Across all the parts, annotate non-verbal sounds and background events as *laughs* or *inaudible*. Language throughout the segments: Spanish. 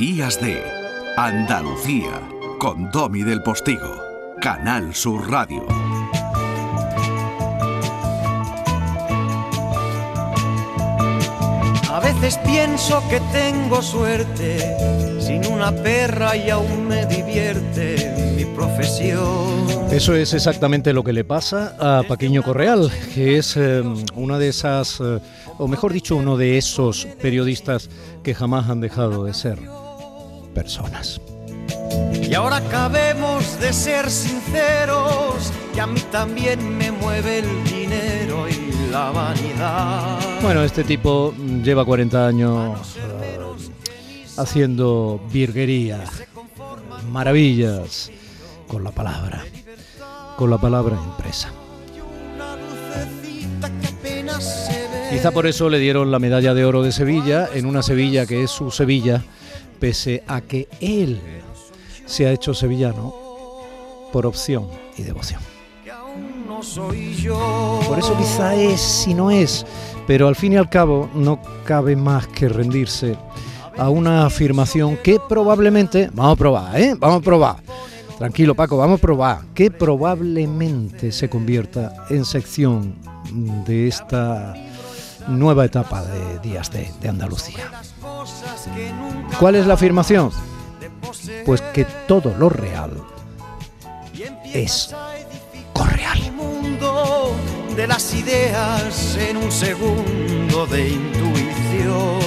Días de Andalucía con Domi del Postigo, Canal Sur Radio. A veces pienso que tengo suerte, sin una perra y aún me divierte mi profesión. Eso es exactamente lo que le pasa a Paquiño Correal, que es eh, una de esas, eh, o mejor dicho, uno de esos periodistas que jamás han dejado de ser personas. Y ahora acabemos de ser sinceros, que a mí también me mueve el dinero y la vanidad. Bueno, este tipo lleva 40 años eh, haciendo virguería, maravillas con la palabra, con la palabra impresa. Quizá por eso le dieron la medalla de oro de Sevilla, en una Sevilla que es su Sevilla, pese a que él se ha hecho sevillano por opción y devoción. Por eso quizá es si no es, pero al fin y al cabo no cabe más que rendirse a una afirmación que probablemente, vamos a probar, ¿eh? Vamos a probar. Tranquilo Paco, vamos a probar, que probablemente se convierta en sección de esta nueva etapa de Días de, de Andalucía. ¿Cuál es la afirmación? Pues que todo lo real es correal. de las ideas en un segundo de intuición.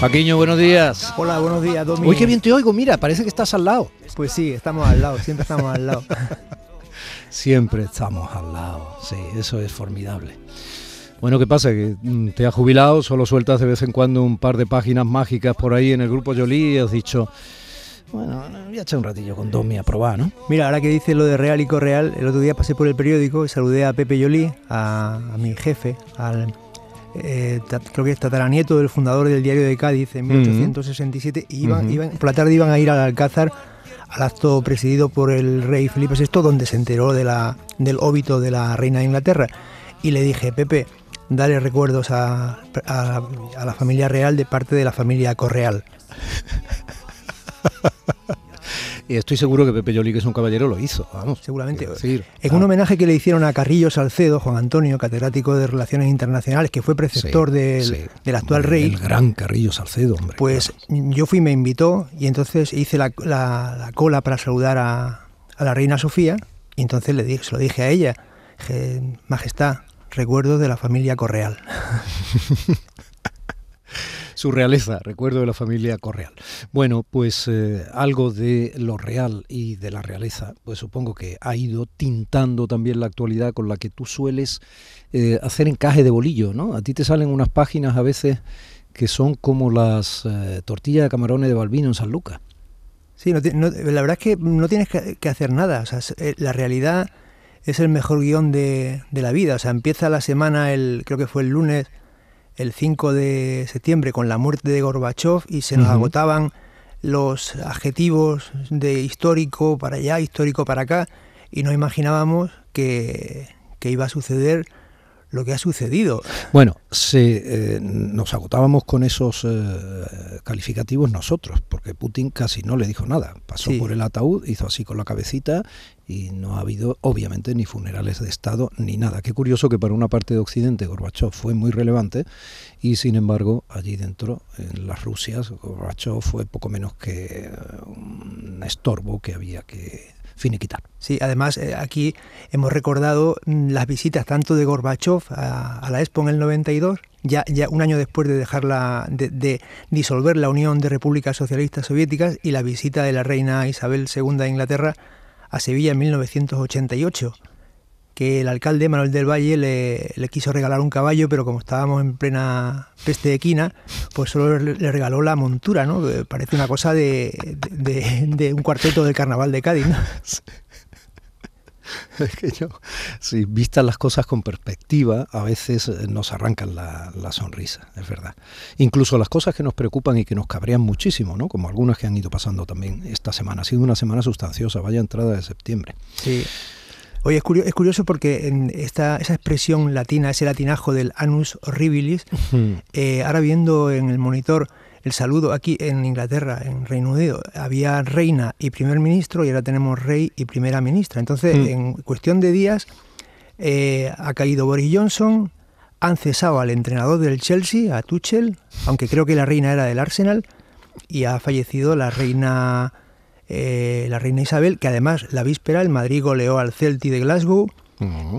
Paquiño, buenos días. Hola, buenos días, Domingo. Uy, qué bien te oigo, mira, parece que estás al lado. Pues sí, estamos al lado, siempre estamos al lado. *laughs* siempre estamos al lado, sí, eso es formidable. Bueno, ¿qué pasa? Que mm, te has jubilado, solo sueltas de vez en cuando un par de páginas mágicas por ahí en el grupo Jolie y has dicho, bueno, voy a echar un ratillo con Domi a probar, ¿no? Mira, ahora que dice lo de real y correal, el otro día pasé por el periódico y saludé a Pepe Jolie, a, mi jefe, al, eh, creo que es tataranieto del fundador del diario de Cádiz en 1867, y iban, iban, por la tarde iban a ir al Alcázar al acto presidido por el rey Felipe VI, donde se enteró de la, del óbito de la reina de Inglaterra. Y le dije, Pepe, dale recuerdos a, la familia real de parte de la familia Correal. *laughs* Y estoy seguro que Pepe Yoli, que es un caballero, lo hizo, vamos. Seguramente. en un homenaje que le hicieron a Carrillo Salcedo, Juan Antonio, catedrático de Relaciones Internacionales, que fue preceptor del, actual rey. El gran Carrillo Salcedo, hombre. Pues yo fui, me invitó, y entonces hice la, cola para saludar a, la reina Sofía, y entonces le dije, se lo dije a ella, dije, Majestad, recuerdo de la familia Correal. *laughs* Su realeza, recuerdo de la familia Correal. Bueno, pues eh, algo de lo real y de la realeza, pues supongo que ha ido tintando también la actualidad con la que tú sueles eh, hacer encaje de bolillo, ¿no? A ti te salen unas páginas a veces que son como las eh, tortillas de camarones de Balbino en San Lucas. Sí, la verdad es que no tienes que, que hacer nada. O sea, la realidad es el mejor guion de, la vida. O sea, empieza la semana, el, creo que fue el lunes, el 5 de septiembre, con la muerte de Gorbachev y se nos agotaban los adjetivos de histórico para allá, histórico para acá, y no imaginábamos que, que iba a suceder lo que ha sucedido. Bueno, se, eh, nos agotábamos con esos eh, calificativos nosotros, porque Putin casi no le dijo nada. Pasó por el ataúd, hizo así con la cabecita y no ha habido, obviamente, ni funerales de Estado ni nada. Qué curioso que para una parte de Occidente Gorbachev fue muy relevante y, sin embargo, allí dentro, en las Rusias, Gorbachev fue poco menos que un estorbo que había que Sí, además eh, aquí hemos recordado mm, las visitas tanto de Gorbachev a, la Expo en el 92, ya, ya un año después de dejarla, de, disolver la Unión de Repúblicas Socialistas Soviéticas, y la visita de la reina Isabel II de Inglaterra a Sevilla en 1988 que el alcalde Manuel del Valle le, quiso regalar un caballo, pero como estábamos en plena peste equina, pues solo le, regaló la montura, ¿no? Parece una cosa de, un cuarteto del carnaval de Cádiz, ¿no? *laughs* Es que yo, si vistas las cosas con perspectiva, a veces eh, nos arrancan la, la, sonrisa, es verdad. Incluso las cosas que nos preocupan y que nos cabrean muchísimo, ¿no? Como algunas que han ido pasando también esta semana. Ha sido una semana sustanciosa, vaya entrada de septiembre. Sí. Oye, es curioso, es curioso porque en esta, esa expresión latina, ese latinajo del anus horribilis, eh, ahora viendo en el monitor el saludo aquí en Inglaterra, en Reino Unido, había reina y primer ministro y ahora tenemos rey y primera ministra. Entonces, Mm. en cuestión de días, eh, ha caído Boris Johnson, han cesado al entrenador del Chelsea, a Tuchel, aunque creo que la reina era del Arsenal, y ha fallecido la reina, eh, la reina Isabel, que además la víspera el Madrid goleó al Celtic de Glasgow.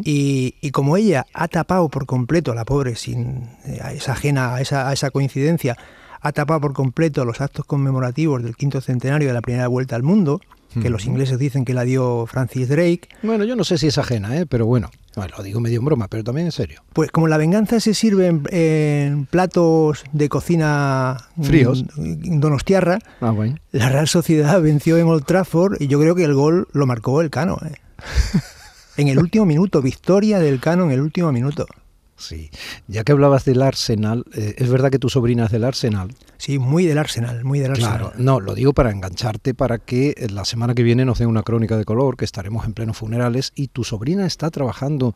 Y, y como ella ha tapado por completo, la pobre, sin eh, es ajena a esa, a esa coincidencia, ha tapado por completo los actos conmemorativos del quinto centenario de la primera vuelta al mundo, que los ingleses dicen que la dio Francis Drake, Bueno, yo no sé si es ajena, ¿eh? pero bueno, bueno, lo digo medio en broma, pero también en serio. pues como la venganza se sirve en, en platos de cocina mm, Fríos. donostiarra, Ah, bueno. la Real Sociedad venció en Old Trafford y yo creo que el gol lo marcó el Cano. ¿eh? *laughs* en el último minuto, victoria del Cano en el último minuto. Sí, ya que hablabas del Arsenal, eh, es verdad que tu sobrina es del Arsenal. Sí, muy del Arsenal, muy del Arsenal. Claro, no, lo digo para engancharte para que eh, la semana que viene nos den una crónica de color, que estaremos en plenos funerales y tu sobrina está trabajando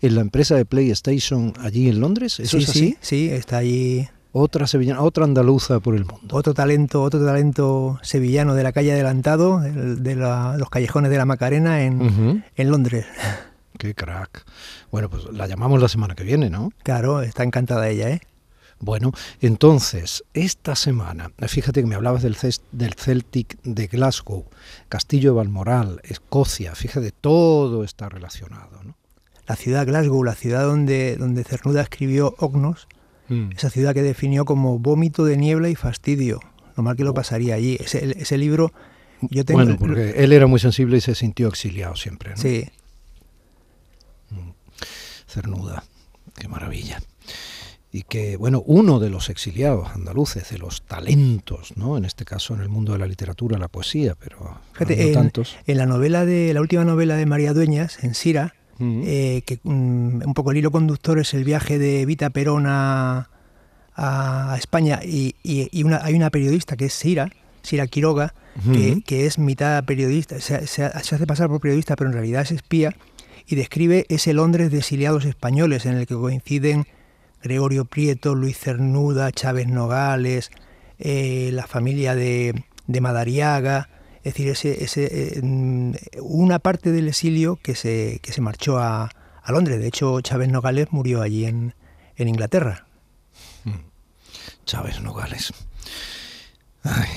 en la empresa de PlayStation allí en Londres. ¿Eso sí, es así? sí, sí, está allí Otra sevillana, otra andaluza por el mundo. otro talento, otro talento sevillano de la calle adelantado, el de la- los callejones de la Macarena en Londres. Qué crack. Bueno, pues la llamamos la semana que viene, ¿no? Claro, está encantada ella, ¿eh? Bueno, entonces, esta semana, fíjate que me hablabas del, del Celtic de Glasgow, Castillo de Balmoral, Escocia, fíjate, todo está relacionado, ¿no? La ciudad Glasgow, la ciudad donde, donde Cernuda escribió Ognos, Mm. esa ciudad que definió como vómito de niebla y fastidio. Lo mal que lo pasaría allí. Ese, ese libro, yo tengo... Bueno, porque él era muy sensible y se sintió exiliado siempre, ¿no? Sí, Cernuda, qué maravilla. Y que, bueno, uno de los exiliados andaluces, de los talentos, ¿no? En este caso en el mundo de la literatura, la poesía, pero Fíjate, no en, tantos. en la novela de la última novela de María Dueñas, en Sira, eh, que mm, un poco el hilo conductor es el viaje de Vita Perón a, a España y, y- y una- hay una periodista que es Sira, Sira Quiroga, que, es mitad periodista, se, se- se hace pasar por periodista, pero en realidad es espía, y describe ese Londres de exiliados españoles en el que coinciden Gregorio Prieto, Luis Cernuda, Chávez Nogales, eh, la familia de, de Madariaga, es decir, ese, ese, eh, mm, una parte del exilio que se, que se marchó a, a Londres. De hecho, Chávez Nogales murió allí en, en Inglaterra. Chávez Nogales. Ay,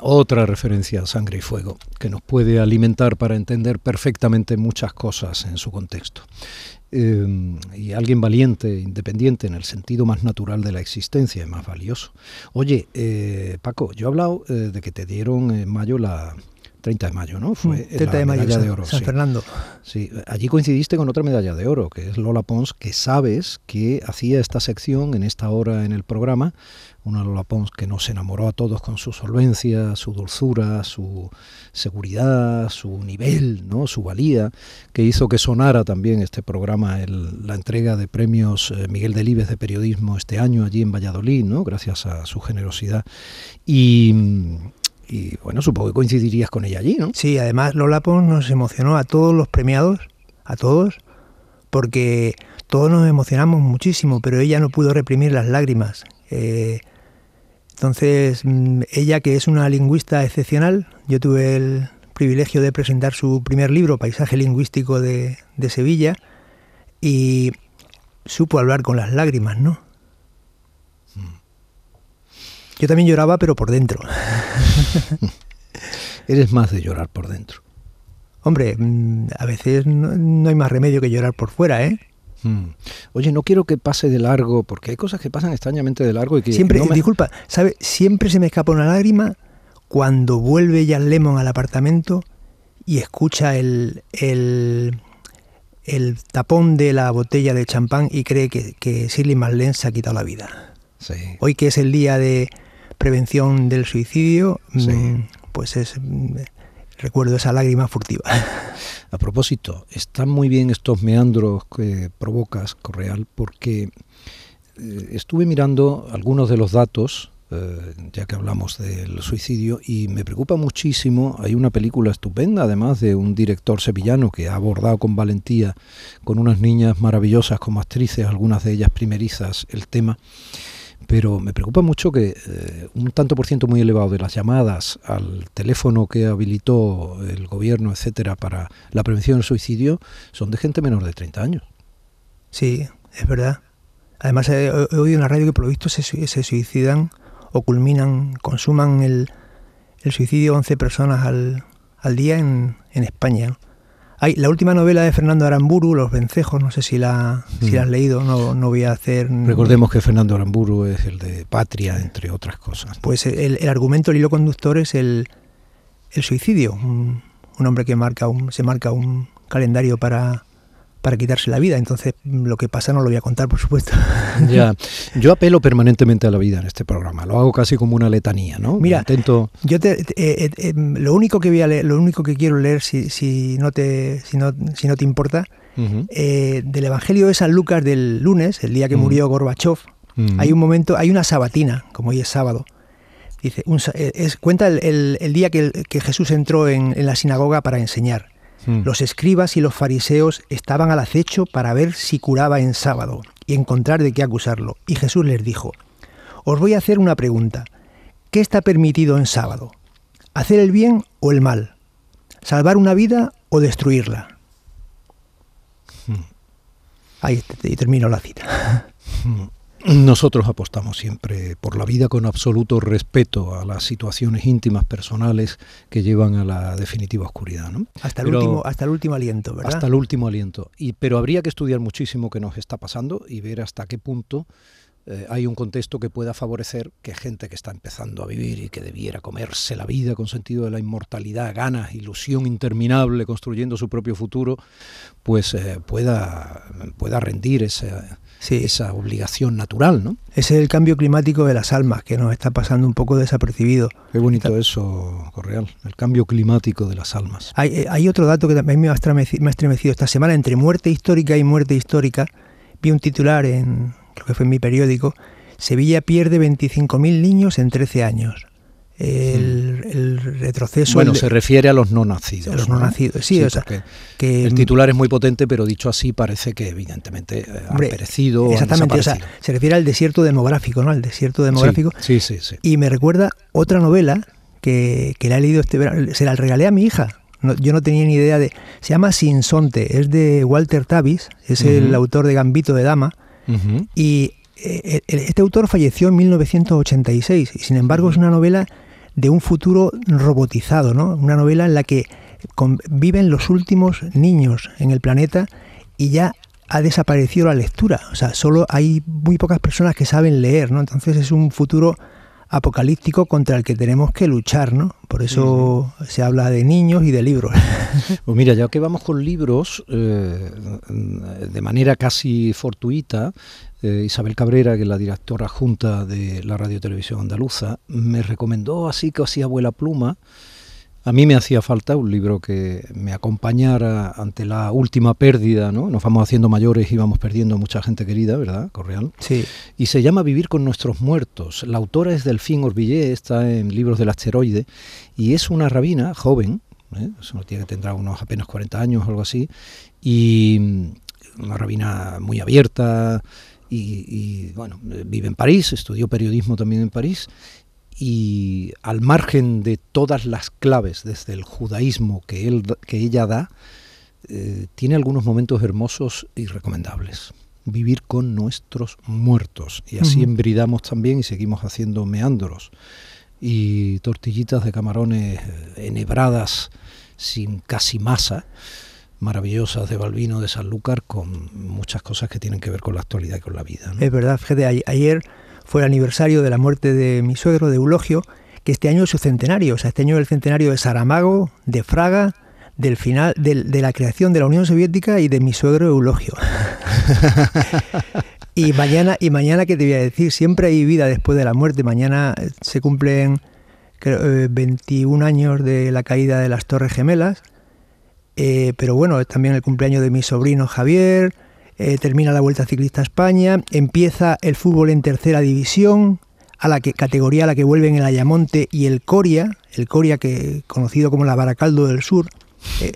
otra referencia a sangre y fuego que nos puede alimentar para entender perfectamente muchas cosas en su contexto. Eh, y alguien valiente, independiente en el sentido más natural de la existencia, y más valioso. Oye, eh, Paco, yo he hablado eh, de que te dieron en mayo la 30 de mayo, ¿no? Fue 30 la Mm, de mayo, medalla de oro. San sí. Fernando. Sí, allí coincidiste con otra medalla de oro, que es Lola Pons, que sabes que hacía esta sección en esta hora en el programa, una Lola Pons que nos enamoró a todos con su solvencia, su dulzura, su seguridad, su nivel, ¿no? su valía, que hizo que sonara también este programa, el- la entrega de premios eh, Miguel Delibes de periodismo este año allí en Valladolid, ¿no? gracias a su generosidad. Y, y bueno, supongo que coincidirías con ella allí, ¿no? Sí, además Lola Pons nos emocionó a todos los premiados, a todos, porque todos nos emocionamos muchísimo, pero ella no pudo reprimir las lágrimas. Eh, entonces, mm, ella que es una lingüista excepcional, yo tuve el privilegio de presentar su primer libro, Paisaje Lingüístico de, de Sevilla, y supo hablar con las lágrimas, ¿no? Yo también lloraba, pero por dentro. *laughs* Eres más de llorar por dentro. Hombre, mm, a veces no, no hay más remedio que llorar por fuera, ¿eh? Mm. Oye, no quiero que pase de largo, porque hay cosas que pasan extrañamente de largo y que Siempre, no me- disculpa, ¿sabe? Siempre se me escapa una lágrima cuando vuelve Jan Lemon al apartamento y escucha el, el, el tapón de la botella de champán y cree que, que Shirley MacLaine se ha quitado la vida. Sí. Hoy que es el día de prevención del suicidio, Sí. pues es recuerdo esa lágrima furtiva. A propósito, están muy bien estos meandros que provocas, Correal, porque eh, estuve mirando algunos de los datos, eh, ya que hablamos del suicidio, y me preocupa muchísimo. Hay una película estupenda, además de un director sevillano que ha abordado con valentía, con unas niñas maravillosas como actrices, algunas de ellas primerizas, el tema. Pero me preocupa mucho que eh, un tanto por ciento muy elevado de las llamadas al teléfono que habilitó el gobierno, etcétera, para la prevención del suicidio son de gente menor de 30 años. Sí, es verdad. Además, he, oído en la radio que por lo visto se, suicidan o culminan, consuman el, el suicidio 11 personas al, al día en, en España. Hay la última novela de Fernando Aramburu, Los Vencejos, no sé si la, si la has mm. leído, no, no voy a hacer... Recordemos que Fernando Aramburu es el de Patria, entre otras cosas. Pues el, el argumento, el hilo conductor es el, el suicidio. Un, un, hombre que marca un, se marca un calendario para, para quitarse la vida. Entonces, lo que pasa no lo voy a contar, por supuesto. *laughs* Ya, yo apelo permanentemente a la vida en este programa. Lo hago casi como una letanía, ¿no? Mira, Intento... yo te, eh, eh, eh, lo único que voy a leer, lo único que quiero leer, si, si no te, si no, si no te importa, del Evangelio de San Lucas del lunes, el día que murió Gorbachev. Hay un momento, hay una sabatina, como hoy es sábado. Dice, es, cuenta el, el, día que, que, Jesús entró en, en la sinagoga para enseñar. Hmm. Los escribas y los fariseos estaban al acecho para ver si curaba en sábado y encontrar de qué acusarlo. Y Jesús les dijo, os voy a hacer una pregunta. ¿Qué está permitido en sábado? ¿Hacer el bien o el mal? ¿Salvar una vida o destruirla? Hmm. Ahí termino la cita. Hmm. Nosotros apostamos siempre por la vida con absoluto respeto a las situaciones íntimas personales que llevan a la definitiva oscuridad. ¿no? Hasta, el último, hasta el último aliento, ¿verdad? Hasta el último aliento. Y, pero habría que estudiar muchísimo qué nos está pasando y ver hasta qué punto eh, hay un contexto que pueda favorecer que gente que está empezando a vivir y que debiera comerse la vida con sentido de la inmortalidad, ganas, ilusión interminable, construyendo su propio futuro, pues eh, pueda, pueda rendir ese esa obligación natural, ¿no? Ese es el cambio climático de las almas que nos está pasando un poco desapercibido. Qué bonito eso, Correal, el cambio climático de las almas. Hay, eh, hay otro dato que también me ha, estremecido esta semana, entre muerte histórica y muerte histórica, vi un titular en, creo que fue en mi periódico, Sevilla pierde 25.000 niños en 13 años el, retroceso. Bueno, se refiere a los no nacidos. A los no, nacidos, sí, o sea, que el titular es muy potente, pero dicho así parece que evidentemente eh, ha perecido. Exactamente, o sea, se refiere al desierto demográfico, ¿no? Al desierto demográfico. Sí, sí, sí. Y me recuerda otra novela que, que la he leído este verano, se la regalé a mi hija. yo no tenía ni idea de. Se llama Sinsonte, es de Walter Tavis, es el autor de Gambito de Dama. Y eh, este autor falleció en 1986 y sin embargo es una novela de un futuro robotizado, ¿no? Una novela en la que viven los últimos niños en el planeta y ya ha desaparecido la lectura. O sea, solo hay muy pocas personas que saben leer, ¿no? Entonces es un futuro apocalíptico contra el que tenemos que luchar, ¿no? Por eso se habla de niños y de libros. *laughs* Pues mira, ya que vamos con libros, eh, de manera casi fortuita, eh, Isabel Cabrera, que es la directora junta de la Radio Televisión Andaluza, me recomendó así que hacía abuela pluma. A mí me hacía falta un libro que me acompañara ante la última pérdida, ¿no? Nos vamos haciendo mayores y vamos perdiendo mucha gente querida, ¿verdad? Correal. Sí. Y se llama Vivir con nuestros muertos. La autora es Delfín Orbillé, está en Libros del Asteroide, y es una rabina joven, ¿eh? eso tiene, tendrá unos apenas 40 años o algo así, y una rabina muy abierta, y, bueno, vive en París, estudió periodismo también en París y al margen de todas las claves desde el judaísmo que, él, que ella da, eh, tiene algunos momentos hermosos y recomendables. Vivir con nuestros muertos. Y así embridamos también y seguimos haciendo meandros y tortillitas de camarones eh, enhebradas sin casi masa maravillosas de Balbino, de Sanlúcar, con muchas cosas que tienen que ver con la actualidad y con la vida. Es verdad, fíjate, ayer fue el aniversario de la muerte de mi suegro, de Eulogio, que este año es su centenario, o sea, este año es el centenario de Saramago, de Fraga, del final, de la creación de la Unión Soviética y de mi suegro Eulogio. *laughs* y mañana, y mañana, ¿qué te voy a decir? Siempre hay vida después de la muerte. Mañana se cumplen 21 eh, años de la caída de las Torres Gemelas eh, pero bueno, es también el cumpleaños de mi sobrino Javier, eh, termina la Vuelta Ciclista a España, empieza el fútbol en tercera división, a la que, categoría a la que vuelven el Ayamonte y el Coria, el Coria que conocido como la Baracaldo del Sur, eh,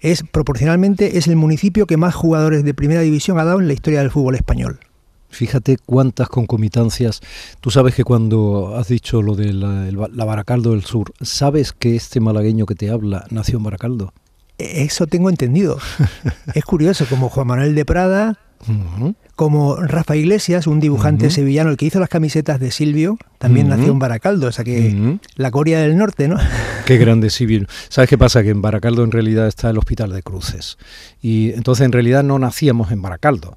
es proporcionalmente es el municipio que más jugadores de primera división ha dado en la historia del fútbol español. Fíjate cuántas concomitancias. Tú sabes que cuando has dicho lo de la, la, Baracaldo del Sur, ¿sabes que este malagueño que te habla nació en Baracaldo? Eso tengo entendido. *laughs* es curioso, como Juan Manuel de Prada, como Rafa Iglesias, un dibujante sevillano, el que hizo las camisetas de Silvio, también nació en Baracaldo, o sea que la Corea del Norte, ¿no? *laughs* Qué grande Silvio. ¿Sabes qué pasa? Que en Baracaldo en realidad está el Hospital de Cruces. Y entonces en realidad no nacíamos en Baracaldo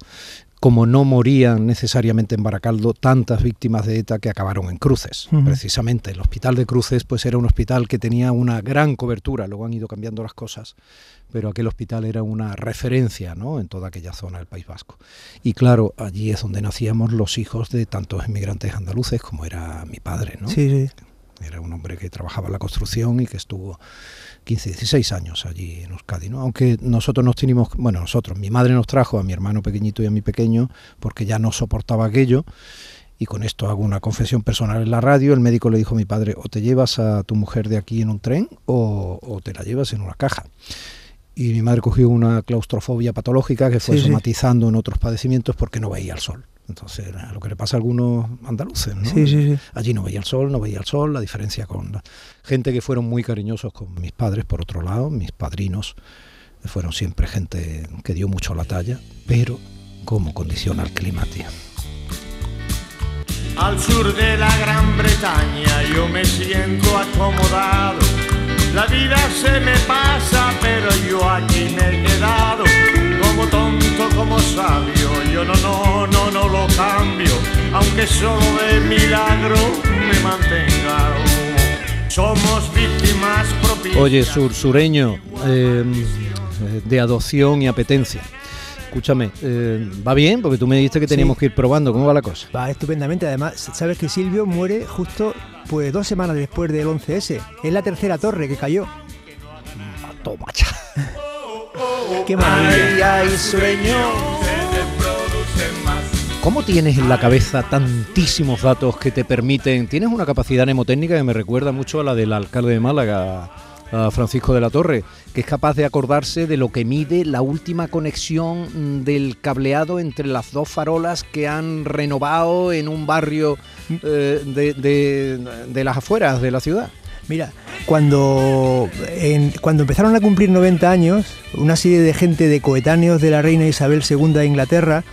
como no morían necesariamente en Baracaldo tantas víctimas de ETA que acabaron en Cruces. Precisamente el hospital de Cruces pues era un hospital que tenía una gran cobertura, luego han ido cambiando las cosas, pero aquel hospital era una referencia ¿no? en toda aquella zona del País Vasco. Y claro, allí es donde nacíamos los hijos de tantos inmigrantes andaluces como era mi padre. ¿no? Sí, sí. Era un hombre que trabajaba en la construcción y que estuvo 15, 16 años allí en Euskadi, ¿no? Aunque nosotros nos teníamos, bueno, nosotros, mi madre nos trajo a mi hermano pequeñito y a mi pequeño porque ya no soportaba aquello. Y con esto hago una confesión personal en la radio. El médico le dijo a mi padre, o te llevas a tu mujer de aquí en un tren o, te la llevas en una caja y mi madre cogió una claustrofobia patológica que fue somatizando en otros padecimientos porque no veía el sol. Entonces, lo que le pasa a algunos andaluces, ¿no? Sí, sí, sí. Allí no veía el sol, no veía el sol, la diferencia con la gente que fueron muy cariñosos con mis padres, por otro lado, mis padrinos, fueron siempre gente que dio mucho la talla, pero como condiciona el clima, tío. Al sur de la Gran Bretaña yo me siento acomodado. La vida se me pasa, pero yo aquí me he quedado aunque solo de milagro me mantenga. Somos víctimas propias. Oye, sur, sureño, em, de adopción y apetencia. Escúchame, eh, ¿va bien? Porque tú me dijiste que teníamos que ir probando. ¿Cómo va la cosa? Va estupendamente. Además, sabes que Silvio muere justo pues dos semanas después del 11S. Es la tercera torre que cayó. Toma, *laughs* Qué maravilla. Ay, ¿Cómo tienes en la cabeza tantísimos datos que te permiten? Tienes una capacidad mnemotécnica que me recuerda mucho a la del alcalde de Málaga, Francisco de la Torre, que es capaz de acordarse de lo que mide la última conexión del cableado entre las dos farolas que han renovado en un barrio eh, de las afueras de la ciudad. Mira, cuando, cuando empezaron a cumplir 90 años, una serie de gente de coetáneos de la reina Isabel II de Inglaterra,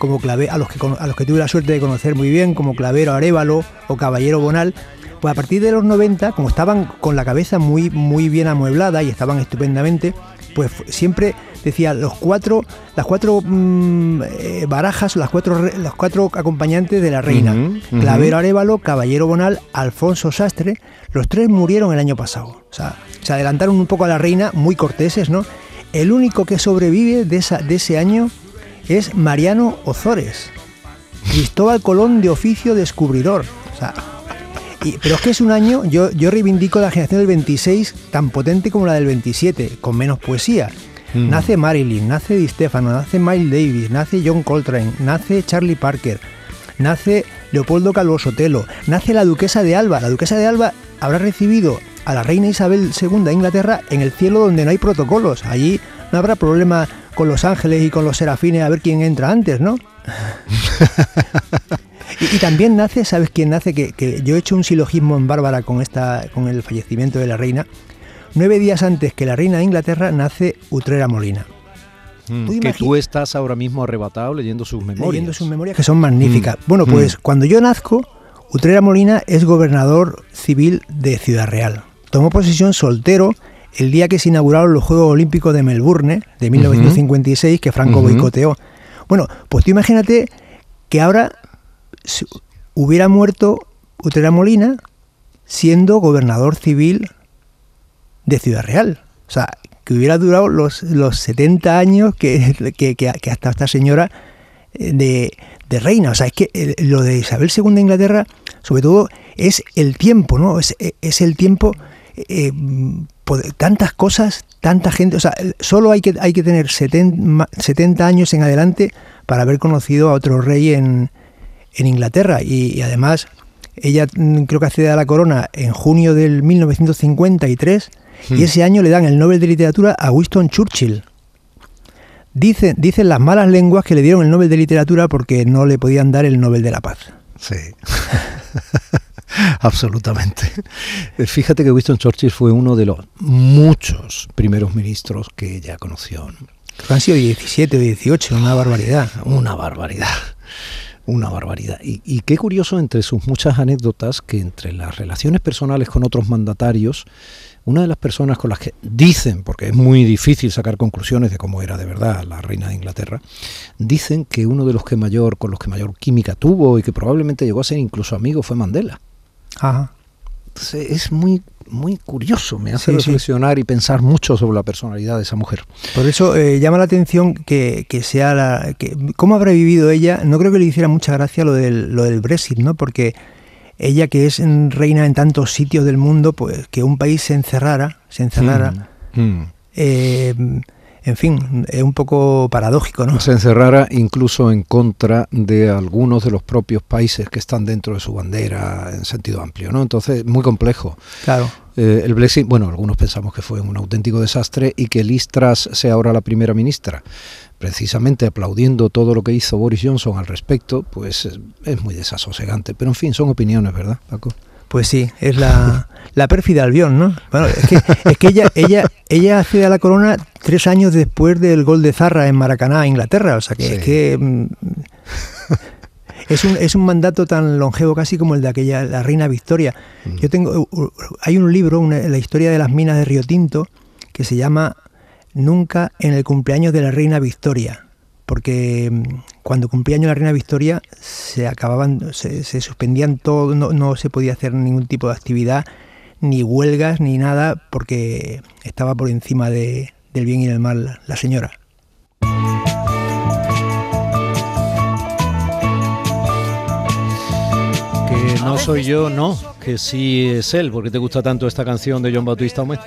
como clave, a, los que, a los que tuve la suerte de conocer muy bien, como Clavero Arevalo o Caballero Bonal, pues a partir de los 90, como estaban con la cabeza muy, muy bien amueblada y estaban estupendamente, pues siempre decía los cuatro, las cuatro mm, eh, barajas, las cuatro, los cuatro acompañantes de la reina. Clavero Arevalo, Caballero Bonal, Alfonso Sastre, los tres murieron el año pasado. O sea, se adelantaron un poco a la reina, muy corteses, ¿no? El único que sobrevive de, esa, de ese año es Mariano Ozores, Cristóbal Colón de oficio descubridor. O sea, pero es que es un año, yo, yo reivindico la generación del 26 tan potente como la del 27, con menos poesía. Mm. Nace Marilyn, nace Di Stefano, nace Miles Davis, nace John Coltrane, nace Charlie Parker, nace Leopoldo Calvo Sotelo, nace la duquesa de Alba. La duquesa de Alba habrá recibido a la reina Isabel II de Inglaterra en el cielo donde no hay protocolos. Allí no habrá problema con los ángeles y con los serafines a ver quién entra antes, ¿no? *laughs* Y, también nace, ¿sabes quién nace? Que, yo he hecho un silogismo en Bárbara con, esta, con el fallecimiento de la reina. Nueve días antes que la reina de Inglaterra nace Utrera Molina. Mm, que tú estás ahora mismo arrebatado leyendo sus memorias. Leyendo sus memorias que son magníficas. Mm, bueno, pues mm. cuando yo nazco, Utrera Molina es gobernador civil de Ciudad Real. Tomó posesión soltero el día que se inauguraron los Juegos Olímpicos de Melbourne de 1956 que Franco boicoteó. Bueno, pues tú imagínate que ahora hubiera muerto Utrera Molina siendo gobernador civil de Ciudad Real. O sea, que hubiera durado los, los 70 años que, que, hasta esta señora eh, de, reina. O sea, es que lo de Isabel II de Inglaterra, sobre todo, es el tiempo, ¿no? Es, el tiempo, eh, tantas cosas, tanta gente. O sea, solo hay que, hay que tener 70, 70 años en adelante para haber conocido a otro rey en, en Inglaterra y, además ella mm, creo que accede a la corona en junio del 1953 y hmm. ese año le dan el Nobel de Literatura a Winston Churchill. Dicen, dicen las malas lenguas que le dieron el Nobel de Literatura porque no le podían dar el Nobel de la Paz. Sí. *laughs* *laughs* Absolutamente. Eh, fíjate que Winston Churchill fue uno de los muchos primeros ministros que ella conoció. Han sido 17 o 18, una barbaridad. Una barbaridad. Una barbaridad. Y, y, qué curioso entre sus muchas anécdotas que entre las relaciones personales con otros mandatarios, una de las personas con las que dicen, porque es muy difícil sacar conclusiones de cómo era de verdad la reina de Inglaterra, dicen que uno de los que mayor, con los que mayor química tuvo y que probablemente llegó a ser incluso amigo fue Mandela. Ajá. Es muy muy curioso, me hace sí, reflexionar sí. y pensar mucho sobre la personalidad de esa mujer. Por eso eh, llama la atención que, que sea la... Que, ¿Cómo habrá vivido ella? No creo que le hiciera mucha gracia lo del, lo del Brexit, ¿no? Porque ella que es reina en tantos sitios del mundo, pues que un país se encerrara, se encerrara... Mm. Mm. Eh, en fin, es un poco paradójico, ¿no? Se encerrara incluso en contra de algunos de los propios países que están dentro de su bandera en sentido amplio, ¿no? Entonces, muy complejo. Claro. Eh, el Brexit, bueno, algunos pensamos que fue un auténtico desastre y que Liz Truss sea ahora la primera ministra, precisamente aplaudiendo todo lo que hizo Boris Johnson al respecto, pues es, es muy desasosegante. Pero en fin, son opiniones, ¿verdad, Paco? Pues sí, es la, la pérfida Albión, ¿no? Bueno, es que, es que ella, ella, ella accede a la corona tres años después del gol de Zarra en Maracaná, Inglaterra. O sea que sí. es que mm, es un, es un mandato tan longevo casi como el de aquella la reina Victoria. Mm. Yo tengo hay un libro, una, la historia de las minas de Río Tinto, que se llama Nunca en el cumpleaños de la reina Victoria porque cuando cumplía año la reina Victoria se acababan, se, se suspendían todo, no, no, se podía hacer ningún tipo de actividad, ni huelgas, ni nada, porque estaba por encima de, del bien y del mal la señora. Que no soy yo, no, que sí es él, porque te gusta tanto esta canción de John Bautista Humet.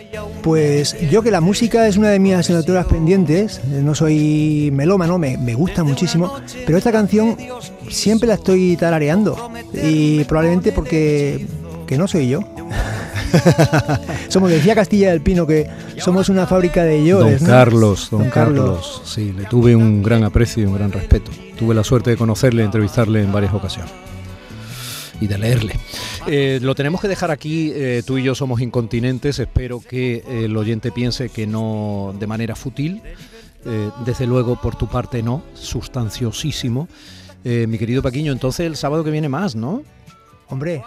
Pues yo que la música es una de mis asignaturas pendientes, no soy melómano, me, me gusta muchísimo, pero esta canción siempre la estoy tarareando y probablemente porque que no soy yo. *laughs* somos, decía Castilla del Pino, que somos una fábrica de llores. Don ¿no? Carlos, don, don Carlos. Carlos. Sí, le tuve un gran aprecio y un gran respeto. Tuve la suerte de conocerle, entrevistarle en varias ocasiones y de leerle. Eh, lo tenemos que dejar aquí, eh, tú y yo somos incontinentes, espero que eh, el oyente piense que no de manera fútil, eh, desde luego por tu parte no, sustanciosísimo. Mi querido Paquiño, entonces el sábado que viene más, ¿no? Hombre,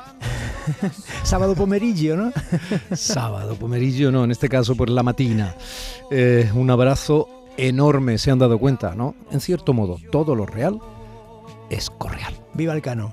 *laughs* sábado pomerillo, ¿no? *laughs* sábado pomerillo, no, en este caso por la matina. Un abrazo enorme, se han dado cuenta, ¿no? En cierto modo, todo lo real es correal. Viva el cano.